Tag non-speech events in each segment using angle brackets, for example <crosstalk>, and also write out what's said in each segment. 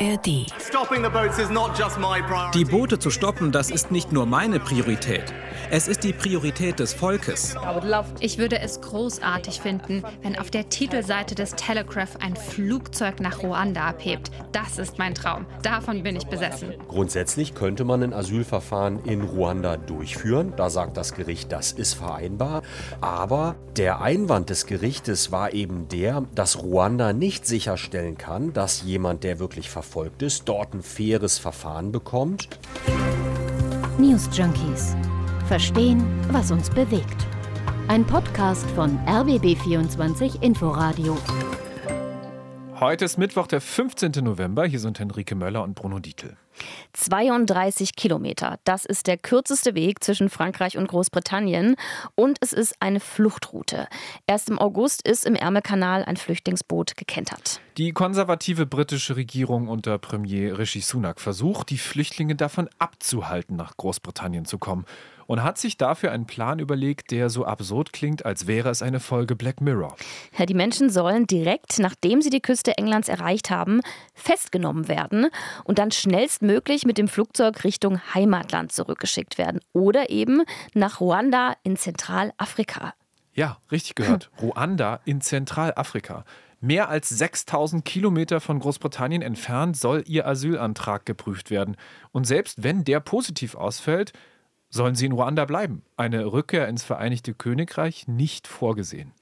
ARD. Die Boote zu stoppen, das ist nicht nur meine Priorität. Es ist die Priorität des Volkes. Ich würde es großartig finden, wenn auf der Titelseite des Telegraph ein Flugzeug nach Ruanda abhebt. Das ist mein Traum. Davon bin ich besessen. Grundsätzlich könnte man ein Asylverfahren in Ruanda durchführen. Da sagt das Gericht, das ist vereinbar. Aber der Einwand des Gerichtes war eben der, dass Ruanda nicht sicherstellen kann, dass jemand, der wirklich verfolgt ist, dort ein faires Verfahren bekommt. News Junkies Verstehen, was uns bewegt. Ein Podcast von RBB24 Inforadio. Heute ist Mittwoch, der 15. November. Hier sind Henrike Möller und Bruno Dietl. 32 Kilometer. Das ist der kürzeste Weg zwischen Frankreich und Großbritannien. Und es ist eine Fluchtroute. Erst im August ist im Ärmelkanal ein Flüchtlingsboot gekentert. Die konservative britische Regierung unter Premier Rishi Sunak versucht, die Flüchtlinge davon abzuhalten, nach Großbritannien zu kommen und hat sich dafür einen Plan überlegt, der so absurd klingt, als wäre es eine Folge Black Mirror. Ja, die Menschen sollen direkt, nachdem sie die Küste Englands erreicht haben, festgenommen werden und dann schnellstmöglich mit dem Flugzeug Richtung Heimatland zurückgeschickt werden oder eben nach Ruanda in Zentralafrika. Ja, richtig gehört. Ruanda in Zentralafrika. Mehr als 6000 Kilometer von Großbritannien entfernt soll ihr Asylantrag geprüft werden. Und selbst wenn der positiv ausfällt, sollen sie in Ruanda bleiben. Eine Rückkehr ins Vereinigte Königreich nicht vorgesehen.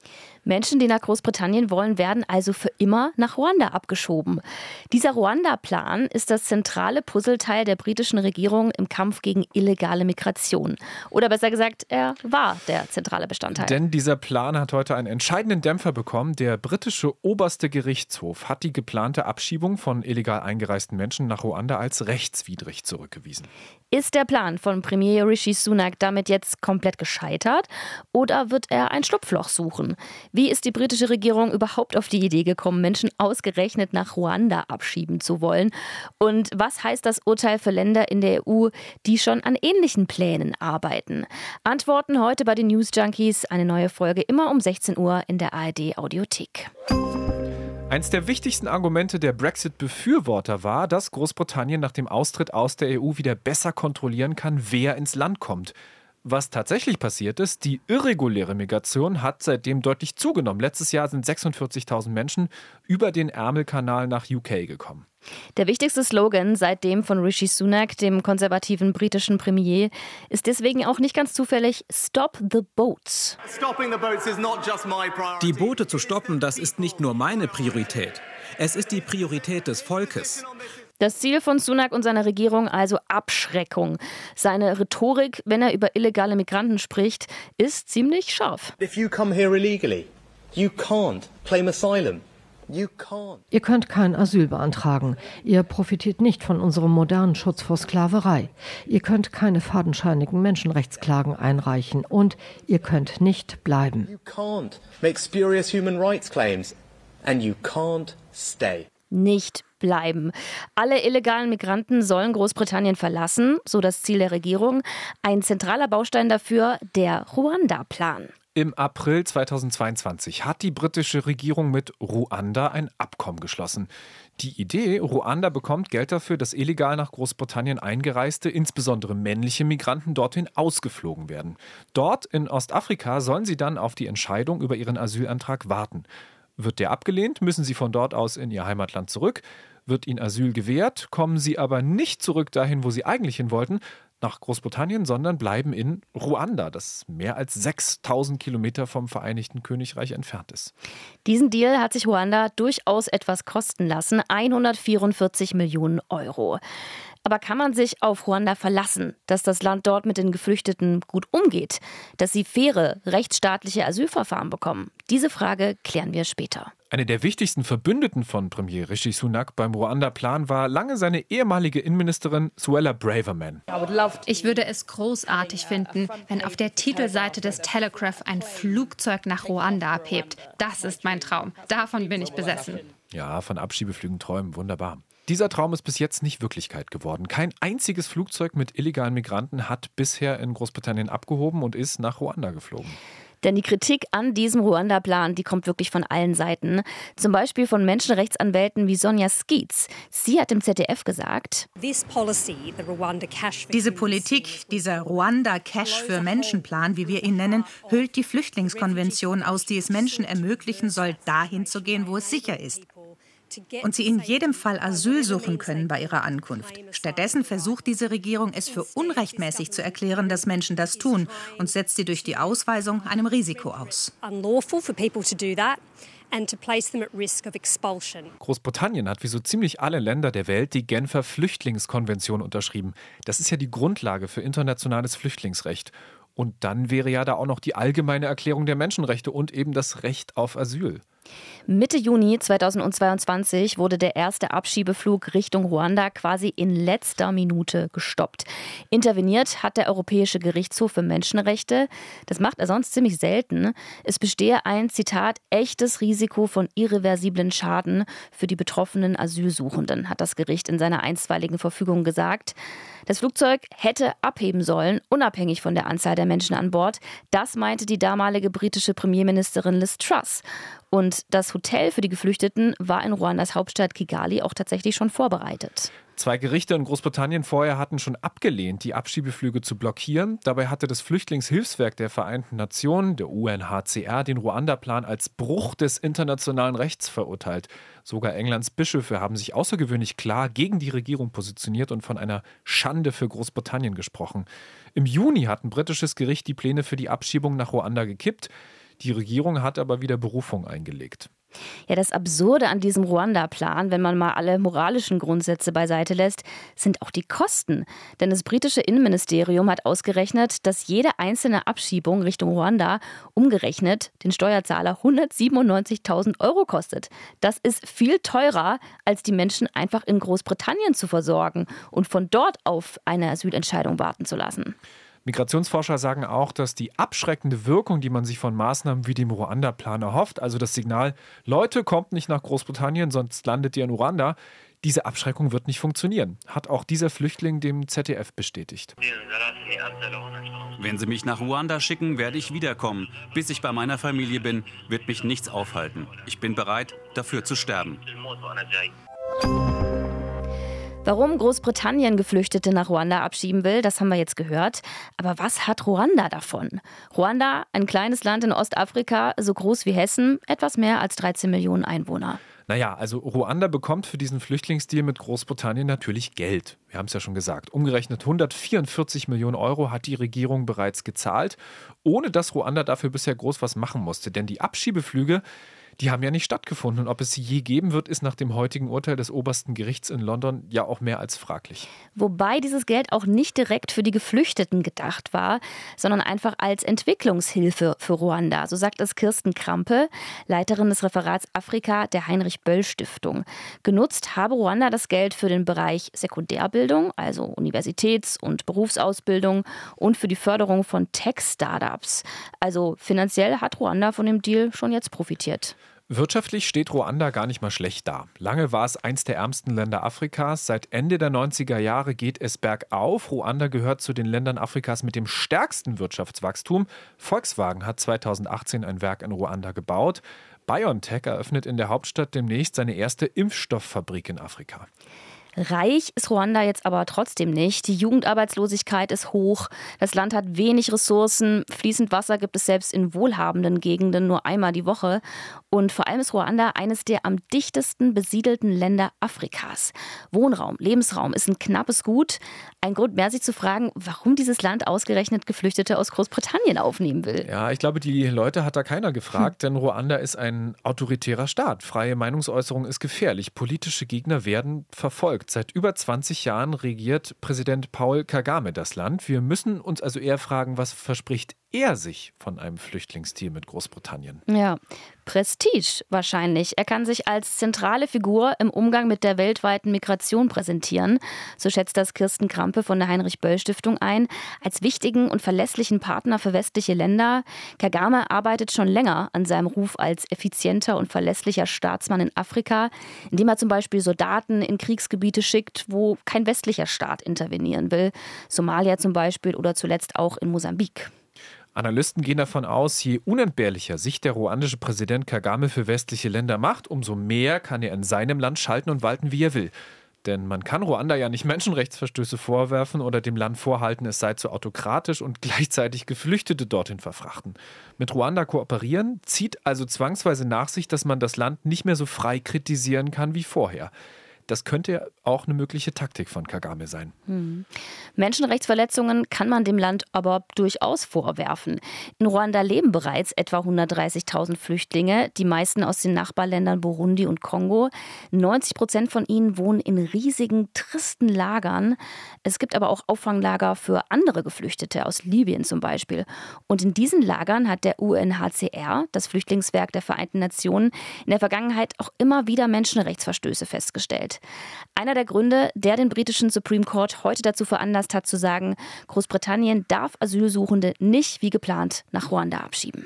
Menschen, die nach Großbritannien wollen, werden also für immer nach Ruanda abgeschoben. Dieser Ruanda-Plan ist das zentrale Puzzleteil der britischen Regierung im Kampf gegen illegale Migration. Oder besser gesagt, er war der zentrale Bestandteil. Denn dieser Plan hat heute einen entscheidenden Dämpfer bekommen. Der britische oberste Gerichtshof hat die geplante Abschiebung von illegal eingereisten Menschen nach Ruanda als rechtswidrig zurückgewiesen. Ist der Plan von Premier Rishi Sunak damit jetzt komplett gescheitert oder wird er ein Schlupfloch suchen? Wie ist die britische Regierung überhaupt auf die Idee gekommen, Menschen ausgerechnet nach Ruanda abschieben zu wollen? Und was heißt das Urteil für Länder in der EU, die schon an ähnlichen Plänen arbeiten? Antworten heute bei den News Junkies. Eine neue Folge immer um 16 Uhr in der ARD Audiothek. Eins der wichtigsten Argumente der Brexit-Befürworter war, dass Großbritannien nach dem Austritt aus der EU wieder besser kontrollieren kann, wer ins Land kommt. Was tatsächlich passiert ist, die irreguläre Migration hat seitdem deutlich zugenommen. Letztes Jahr sind 46.000 Menschen über den Ärmelkanal nach UK gekommen. Der wichtigste Slogan seitdem von Rishi Sunak, dem konservativen britischen Premier, ist deswegen auch nicht ganz zufällig Stop the Boats. Die Boote zu stoppen, das ist nicht nur meine Priorität. Es ist die Priorität des Volkes. Das Ziel von Sunak und seiner Regierung also Abschreckung. Seine Rhetorik, wenn er über illegale Migranten spricht, ist ziemlich scharf. If you come here illegally, you can't claim asylum. Ihr könnt kein Asyl beantragen. Ihr profitiert nicht von unserem modernen Schutz vor Sklaverei. Ihr könnt keine fadenscheinigen Menschenrechtsklagen einreichen und ihr könnt nicht bleiben. You can't make spurious human rights claims and you can't stay. Nicht bleiben. Alle illegalen Migranten sollen Großbritannien verlassen, so das Ziel der Regierung. Ein zentraler Baustein dafür der Ruanda-Plan. Im April 2022 hat die britische Regierung mit Ruanda ein Abkommen geschlossen. Die Idee, Ruanda bekommt Geld dafür, dass illegal nach Großbritannien eingereiste, insbesondere männliche Migranten dorthin ausgeflogen werden. Dort in Ostafrika sollen sie dann auf die Entscheidung über ihren Asylantrag warten. Wird der abgelehnt, müssen sie von dort aus in ihr Heimatland zurück. Wird ihnen Asyl gewährt, kommen sie aber nicht zurück dahin, wo sie eigentlich hin wollten, nach Großbritannien, sondern bleiben in Ruanda, das mehr als 6000 Kilometer vom Vereinigten Königreich entfernt ist. Diesen Deal hat sich Ruanda durchaus etwas kosten lassen, 144 Millionen Euro. Aber kann man sich auf Ruanda verlassen, dass das Land dort mit den Geflüchteten gut umgeht, dass sie faire, rechtsstaatliche Asylverfahren bekommen? Diese Frage klären wir später. Eine der wichtigsten Verbündeten von Premier Rishi Sunak beim Ruanda-Plan war lange seine ehemalige Innenministerin Suella Braverman. Ich würde es großartig finden, wenn auf der Titelseite des Telegraph ein Flugzeug nach Ruanda abhebt. Das ist mein Traum. Davon bin ich besessen. Ja, von Abschiebeflügen träumen, wunderbar. Dieser Traum ist bis jetzt nicht Wirklichkeit geworden. Kein einziges Flugzeug mit illegalen Migranten hat bisher in Großbritannien abgehoben und ist nach Ruanda geflogen. Denn die Kritik an diesem Ruanda-Plan, die kommt wirklich von allen Seiten. Zum Beispiel von Menschenrechtsanwälten wie Sonja Skeets. Sie hat im ZDF gesagt, diese Politik, dieser Ruanda-Cash für Menschenplan, wie wir ihn nennen, hüllt die Flüchtlingskonvention aus, die es Menschen ermöglichen soll, dahin zu gehen, wo es sicher ist und sie in jedem Fall Asyl suchen können bei ihrer Ankunft. Stattdessen versucht diese Regierung es für unrechtmäßig zu erklären, dass Menschen das tun und setzt sie durch die Ausweisung einem Risiko aus. Großbritannien hat wie so ziemlich alle Länder der Welt die Genfer Flüchtlingskonvention unterschrieben. Das ist ja die Grundlage für internationales Flüchtlingsrecht. Und dann wäre ja da auch noch die allgemeine Erklärung der Menschenrechte und eben das Recht auf Asyl. Mitte Juni 2022 wurde der erste Abschiebeflug Richtung Ruanda quasi in letzter Minute gestoppt. Interveniert hat der Europäische Gerichtshof für Menschenrechte. Das macht er sonst ziemlich selten. Es bestehe ein, Zitat, echtes Risiko von irreversiblen Schaden für die betroffenen Asylsuchenden, hat das Gericht in seiner einstweiligen Verfügung gesagt. Das Flugzeug hätte abheben sollen, unabhängig von der Anzahl der Menschen an Bord. Das meinte die damalige britische Premierministerin Liz Truss. Und das Hotel für die Geflüchteten war in Ruandas Hauptstadt Kigali auch tatsächlich schon vorbereitet. Zwei Gerichte in Großbritannien vorher hatten schon abgelehnt, die Abschiebeflüge zu blockieren. Dabei hatte das Flüchtlingshilfswerk der Vereinten Nationen, der UNHCR, den Ruanda-Plan als Bruch des internationalen Rechts verurteilt. Sogar Englands Bischöfe haben sich außergewöhnlich klar gegen die Regierung positioniert und von einer Schande für Großbritannien gesprochen. Im Juni hat ein britisches Gericht die Pläne für die Abschiebung nach Ruanda gekippt. Die Regierung hat aber wieder Berufung eingelegt. Ja, das Absurde an diesem Ruanda-Plan, wenn man mal alle moralischen Grundsätze beiseite lässt, sind auch die Kosten. Denn das britische Innenministerium hat ausgerechnet, dass jede einzelne Abschiebung Richtung Ruanda umgerechnet den Steuerzahler 197.000 Euro kostet. Das ist viel teurer, als die Menschen einfach in Großbritannien zu versorgen und von dort auf eine Asylentscheidung warten zu lassen. Migrationsforscher sagen auch, dass die abschreckende Wirkung, die man sich von Maßnahmen wie dem Ruanda-Plan erhofft, also das Signal, Leute, kommt nicht nach Großbritannien, sonst landet ihr in Ruanda, diese Abschreckung wird nicht funktionieren, hat auch dieser Flüchtling dem ZDF bestätigt. Wenn Sie mich nach Ruanda schicken, werde ich wiederkommen. Bis ich bei meiner Familie bin, wird mich nichts aufhalten. Ich bin bereit, dafür zu sterben. Warum Großbritannien Geflüchtete nach Ruanda abschieben will, das haben wir jetzt gehört. Aber was hat Ruanda davon? Ruanda, ein kleines Land in Ostafrika, so groß wie Hessen, etwas mehr als 13 Millionen Einwohner. Naja, also Ruanda bekommt für diesen Flüchtlingsdeal mit Großbritannien natürlich Geld. Wir haben es ja schon gesagt. Umgerechnet 144 Millionen Euro hat die Regierung bereits gezahlt, ohne dass Ruanda dafür bisher groß was machen musste. Denn die Abschiebeflüge, die haben ja nicht stattgefunden. Und ob es sie je geben wird, ist nach dem heutigen Urteil des obersten Gerichts in London ja auch mehr als fraglich. Wobei dieses Geld auch nicht direkt für die Geflüchteten gedacht war, sondern einfach als Entwicklungshilfe für Ruanda. So sagt es Kirsten Krampe, Leiterin des Referats Afrika der Heinrich-Böll-Stiftung. Genutzt habe Ruanda das Geld für den Bereich Sekundärbildung, also Universitäts- und Berufsausbildung und für die Förderung von Tech-Startups. Also finanziell hat Ruanda von dem Deal schon jetzt profitiert. Wirtschaftlich steht Ruanda gar nicht mal schlecht da. Lange war es eins der ärmsten Länder Afrikas. Seit Ende der 90er Jahre geht es bergauf. Ruanda gehört zu den Ländern Afrikas mit dem stärksten Wirtschaftswachstum. Volkswagen hat 2018 ein Werk in Ruanda gebaut. BioNTech eröffnet in der Hauptstadt demnächst seine erste Impfstofffabrik in Afrika. Reich ist Ruanda jetzt aber trotzdem nicht. Die Jugendarbeitslosigkeit ist hoch. Das Land hat wenig Ressourcen. Fließend Wasser gibt es selbst in wohlhabenden Gegenden nur einmal die Woche. Und vor allem ist Ruanda eines der am dichtesten besiedelten Länder Afrikas. Wohnraum, Lebensraum ist ein knappes Gut. Ein Grund mehr, sich zu fragen, warum dieses Land ausgerechnet Geflüchtete aus Großbritannien aufnehmen will. Ja, ich glaube, die Leute hat da keiner gefragt, hm. <laughs> denn Ruanda ist ein autoritärer Staat. Freie Meinungsäußerung ist gefährlich. Politische Gegner werden verfolgt. Seit über 20 Jahren regiert Präsident Paul Kagame das Land. Wir müssen uns also eher fragen, was verspricht er sich von einem Flüchtlingsdeal mit Großbritannien? Ja, Prestige wahrscheinlich. Er kann sich als zentrale Figur im Umgang mit der weltweiten Migration präsentieren. So schätzt das Kirsten Krampe von der Heinrich-Böll-Stiftung ein. Als wichtigen und verlässlichen Partner für westliche Länder. Kagame arbeitet schon länger an seinem Ruf als effizienter und verlässlicher Staatsmann in Afrika, indem er zum Beispiel Soldaten in Kriegsgebiete schickt, wo kein westlicher Staat intervenieren will. Somalia zum Beispiel oder zuletzt auch in Mosambik. Analysten gehen davon aus, je unentbehrlicher sich der ruandische Präsident Kagame für westliche Länder macht, umso mehr kann er in seinem Land schalten und walten, wie er will. Denn man kann Ruanda ja nicht Menschenrechtsverstöße vorwerfen oder dem Land vorhalten, es sei zu autokratisch und <laughs> gleichzeitig Geflüchtete dorthin verfrachten. Mit Ruanda kooperieren zieht also zwangsweise nach sich, dass man das Land nicht mehr so frei kritisieren kann wie vorher. Das könnte auch eine mögliche Taktik von Kagame sein. Hm. Menschenrechtsverletzungen kann man dem Land aber durchaus vorwerfen. In Ruanda leben bereits etwa 130.000 Flüchtlinge, die meisten aus den Nachbarländern Burundi und Kongo. 90 Prozent von ihnen wohnen in riesigen, tristen Lagern. Es gibt aber auch Auffanglager für andere Geflüchtete, aus Libyen zum Beispiel. Und in diesen Lagern hat der UNHCR, das Flüchtlingswerk der Vereinten Nationen, in der Vergangenheit auch immer wieder Menschenrechtsverstöße festgestellt. Einer der Gründe, der den britischen Supreme Court heute dazu veranlasst hat zu sagen, Großbritannien darf Asylsuchende nicht wie geplant nach Ruanda abschieben.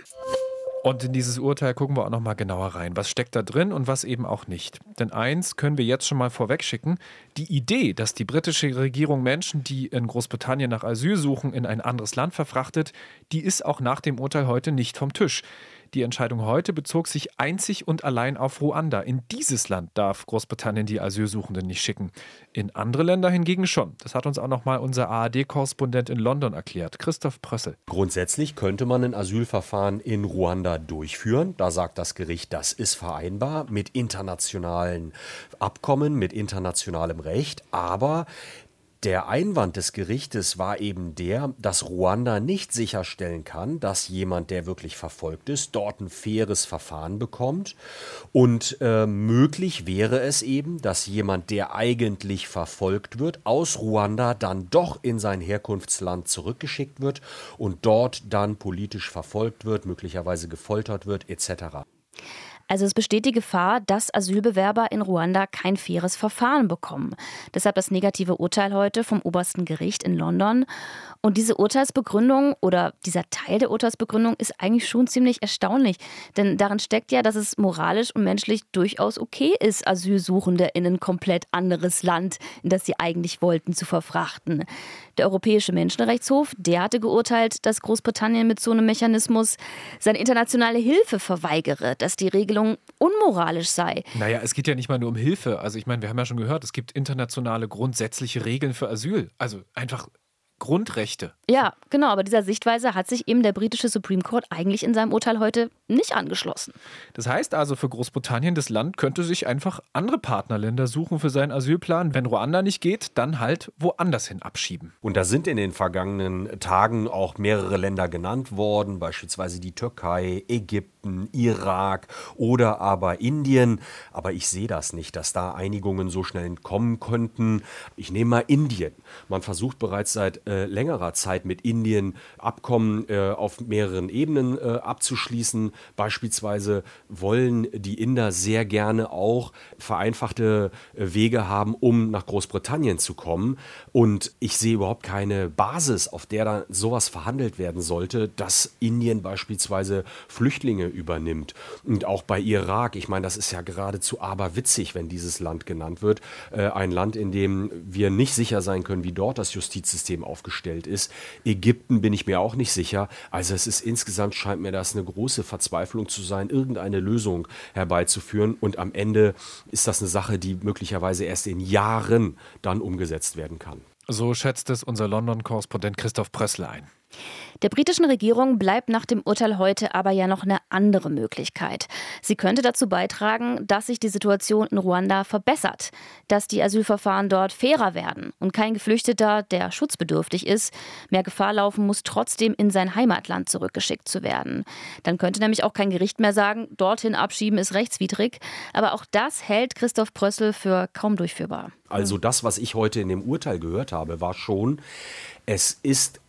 Und in dieses Urteil gucken wir auch noch mal genauer rein. Was steckt da drin und was eben auch nicht? Denn eins können wir jetzt schon mal vorwegschicken: Die Idee, dass die britische Regierung Menschen, die in Großbritannien nach Asyl suchen, in ein anderes Land verfrachtet, die ist auch nach dem Urteil heute nicht vom Tisch. Die Entscheidung heute bezog sich einzig und allein auf Ruanda. In dieses Land darf Großbritannien die Asylsuchenden nicht schicken. In andere Länder hingegen schon. Das hat uns auch noch mal unser ARD-Korrespondent in London erklärt, Christoph Prössel. Grundsätzlich könnte man ein Asylverfahren in Ruanda durchführen. Da sagt das Gericht, das ist vereinbar mit internationalen Abkommen, mit internationalem Recht. Aber der Einwand des Gerichtes war eben der, dass Ruanda nicht sicherstellen kann, dass jemand, der wirklich verfolgt ist, dort ein faires Verfahren bekommt. Und äh, möglich wäre es eben, dass jemand, der eigentlich verfolgt wird, aus Ruanda dann doch in sein Herkunftsland zurückgeschickt wird und dort dann politisch verfolgt wird, möglicherweise gefoltert wird, etc. Also es besteht die Gefahr, dass Asylbewerber in Ruanda kein faires Verfahren bekommen. Deshalb das negative Urteil heute vom obersten Gericht in London. Und diese Urteilsbegründung oder dieser Teil der Urteilsbegründung ist eigentlich schon ziemlich erstaunlich. Denn darin steckt ja, dass es moralisch und menschlich durchaus okay ist, Asylsuchende in ein komplett anderes Land, in das sie eigentlich wollten, zu verfrachten. Der Europäische Menschenrechtshof, der hatte geurteilt, dass Großbritannien mit so einem Mechanismus seine internationale Hilfe verweigere, dass die Regelung unmoralisch sei. Naja, es geht ja nicht mal nur um Hilfe. Also ich meine, wir haben ja schon gehört, es gibt internationale grundsätzliche Regeln für Asyl. Also einfach Grundrechte. Ja, genau, aber dieser Sichtweise hat sich eben der britische Supreme Court eigentlich in seinem Urteil heute nicht angeschlossen. Das heißt also für Großbritannien, das Land könnte sich einfach andere Partnerländer suchen für seinen Asylplan. Wenn Ruanda nicht geht, dann halt woanders hin abschieben. Und da sind in den vergangenen Tagen auch mehrere Länder genannt worden, beispielsweise die Türkei, Ägypten, Irak oder aber Indien. Aber ich sehe das nicht, dass da Einigungen so schnell kommen könnten. Ich nehme mal Indien. Man versucht bereits seit äh, längerer Zeit mit Indien Abkommen äh, auf mehreren Ebenen äh, abzuschließen. Beispielsweise wollen die Inder sehr gerne auch vereinfachte äh, Wege haben, um nach Großbritannien zu kommen. Und ich sehe überhaupt keine Basis, auf der da sowas verhandelt werden sollte, dass Indien beispielsweise Flüchtlinge übernimmt. Und auch bei Irak, ich meine, das ist ja geradezu aberwitzig, wenn dieses Land genannt wird. Äh, ein Land, in dem wir nicht sicher sein können, wie dort das Justizsystem aufgestellt ist. Ägypten bin ich mir auch nicht sicher. Also es ist insgesamt scheint mir das eine große Verzweiflung zu sein, irgendeine Lösung herbeizuführen. Und am Ende ist das eine Sache, die möglicherweise erst in Jahren dann umgesetzt werden kann. So schätzt es unser London-Korrespondent Christoph Prössle ein. Der britischen Regierung bleibt nach dem Urteil heute aber ja noch eine andere Möglichkeit. Sie könnte dazu beitragen, dass sich die Situation in Ruanda verbessert, dass die Asylverfahren dort fairer werden und kein Geflüchteter, der schutzbedürftig ist, mehr Gefahr laufen muss, trotzdem in sein Heimatland zurückgeschickt zu werden. Dann könnte nämlich auch kein Gericht mehr sagen, dorthin abschieben ist rechtswidrig. Aber auch das hält Christoph Prössel für kaum durchführbar. Also das, was ich heute in dem Urteil gehört habe, war schon, es ist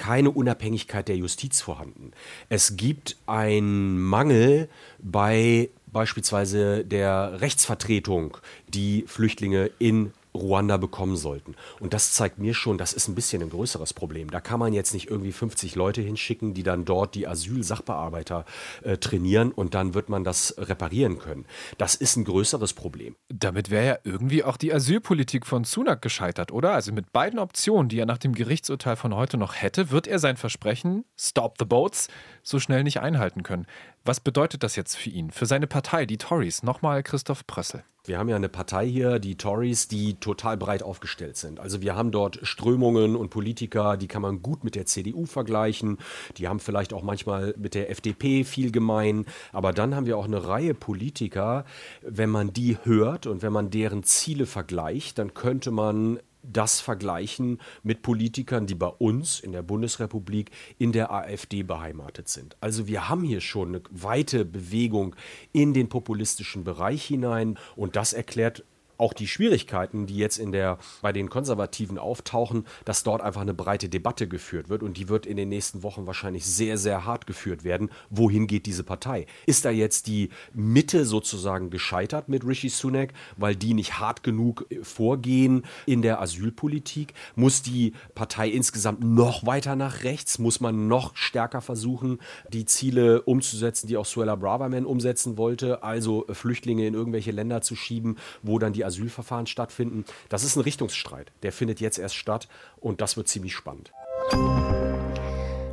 keine Unabhängigkeit der Justiz vorhanden. Es gibt einen Mangel bei beispielsweise der Rechtsvertretung, die Flüchtlinge in Ruanda bekommen sollten. Und das zeigt mir schon, das ist ein bisschen ein größeres Problem. Da kann man jetzt nicht irgendwie 50 Leute hinschicken, die dann dort die Asylsachbearbeiter äh, trainieren und dann wird man das reparieren können. Das ist ein größeres Problem. Damit wäre ja irgendwie auch die Asylpolitik von Sunak gescheitert, oder? Also mit beiden Optionen, die er nach dem Gerichtsurteil von heute noch hätte, wird er sein Versprechen, Stop the Boats, so schnell nicht einhalten können. Was bedeutet das jetzt für ihn, für seine Partei, die Tories? Nochmal Christoph Prössel. Wir haben ja eine Partei hier, die Tories, die total breit aufgestellt sind. Also wir haben dort Strömungen und Politiker, die kann man gut mit der CDU vergleichen. Die haben vielleicht auch manchmal mit der FDP viel gemein. Aber dann haben wir auch eine Reihe Politiker, wenn man die hört und wenn man deren Ziele vergleicht, dann könnte man das vergleichen mit Politikern, die bei uns in der Bundesrepublik in der AfD beheimatet sind. Also wir haben hier schon eine weite Bewegung in den populistischen Bereich hinein und das erklärt auch die Schwierigkeiten, die jetzt in der, bei den Konservativen auftauchen, dass dort einfach eine breite Debatte geführt wird und die wird in den nächsten Wochen wahrscheinlich sehr, sehr hart geführt werden. Wohin geht diese Partei? Ist da jetzt die Mitte sozusagen gescheitert mit Rishi Sunak, weil die nicht hart genug vorgehen in der Asylpolitik? Muss die Partei insgesamt noch weiter nach rechts? Muss man noch stärker versuchen, die Ziele umzusetzen, die auch Suella Braverman umsetzen wollte, also Flüchtlinge in irgendwelche Länder zu schieben, wo dann die Asylverfahren stattfinden. Das ist ein Richtungsstreit. Der findet jetzt erst statt und das wird ziemlich spannend.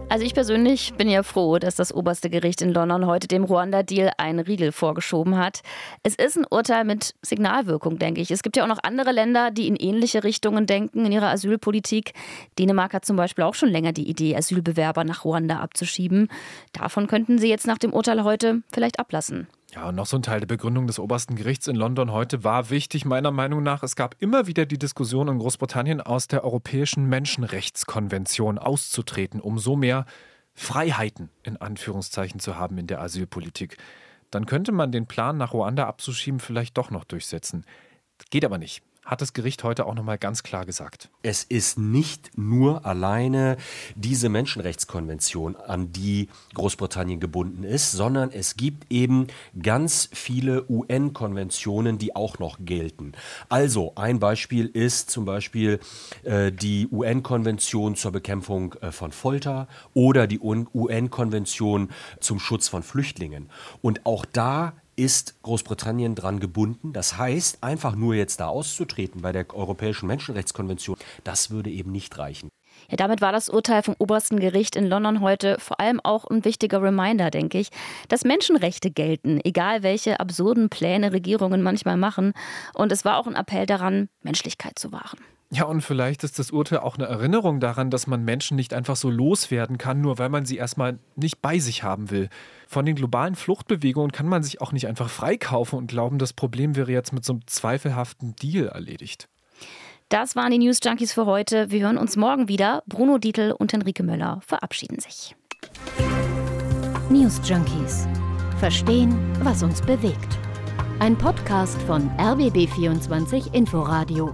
Also ich persönlich bin ja froh, dass das oberste Gericht in London heute dem Ruanda-Deal einen Riegel vorgeschoben hat. Es ist ein Urteil mit Signalwirkung, denke ich. Es gibt ja auch noch andere Länder, die in ähnliche Richtungen denken in ihrer Asylpolitik. Dänemark hat zum Beispiel auch schon länger die Idee, Asylbewerber nach Ruanda abzuschieben. Davon könnten sie jetzt nach dem Urteil heute vielleicht ablassen. Ja, und noch so ein Teil der Begründung des obersten Gerichts in London heute war wichtig, meiner Meinung nach. Es gab immer wieder die Diskussion in Großbritannien aus der Europäischen Menschenrechtskonvention auszutreten, um so mehr Freiheiten in Anführungszeichen zu haben in der Asylpolitik. Dann könnte man den Plan, nach Ruanda abzuschieben, vielleicht doch noch durchsetzen. Geht aber nicht hat das Gericht heute auch nochmal ganz klar gesagt. Es ist nicht nur alleine diese Menschenrechtskonvention, an die Großbritannien gebunden ist, sondern es gibt eben ganz viele UN-Konventionen, die auch noch gelten. Also ein Beispiel ist zum Beispiel äh, die UN-Konvention zur Bekämpfung äh, von Folter oder die UN-Konvention zum Schutz von Flüchtlingen. Und auch da ist Großbritannien dran gebunden. Das heißt, einfach nur jetzt da auszutreten bei der Europäischen Menschenrechtskonvention, das würde eben nicht reichen. Ja, damit war das Urteil vom obersten Gericht in London heute vor allem auch ein wichtiger Reminder, denke ich, dass Menschenrechte gelten, egal welche absurden Pläne Regierungen manchmal machen. Und es war auch ein Appell daran, Menschlichkeit zu wahren. Ja, und vielleicht ist das Urteil auch eine Erinnerung daran, dass man Menschen nicht einfach so loswerden kann, nur weil man sie erstmal nicht bei sich haben will. Von den globalen Fluchtbewegungen kann man sich auch nicht einfach freikaufen und glauben, das Problem wäre jetzt mit so einem zweifelhaften Deal erledigt. Das waren die News Junkies für heute. Wir hören uns morgen wieder. Bruno Dietl und Henrike Möller verabschieden sich. News Junkies. Verstehen, was uns bewegt. Ein Podcast von RBB24 Inforadio.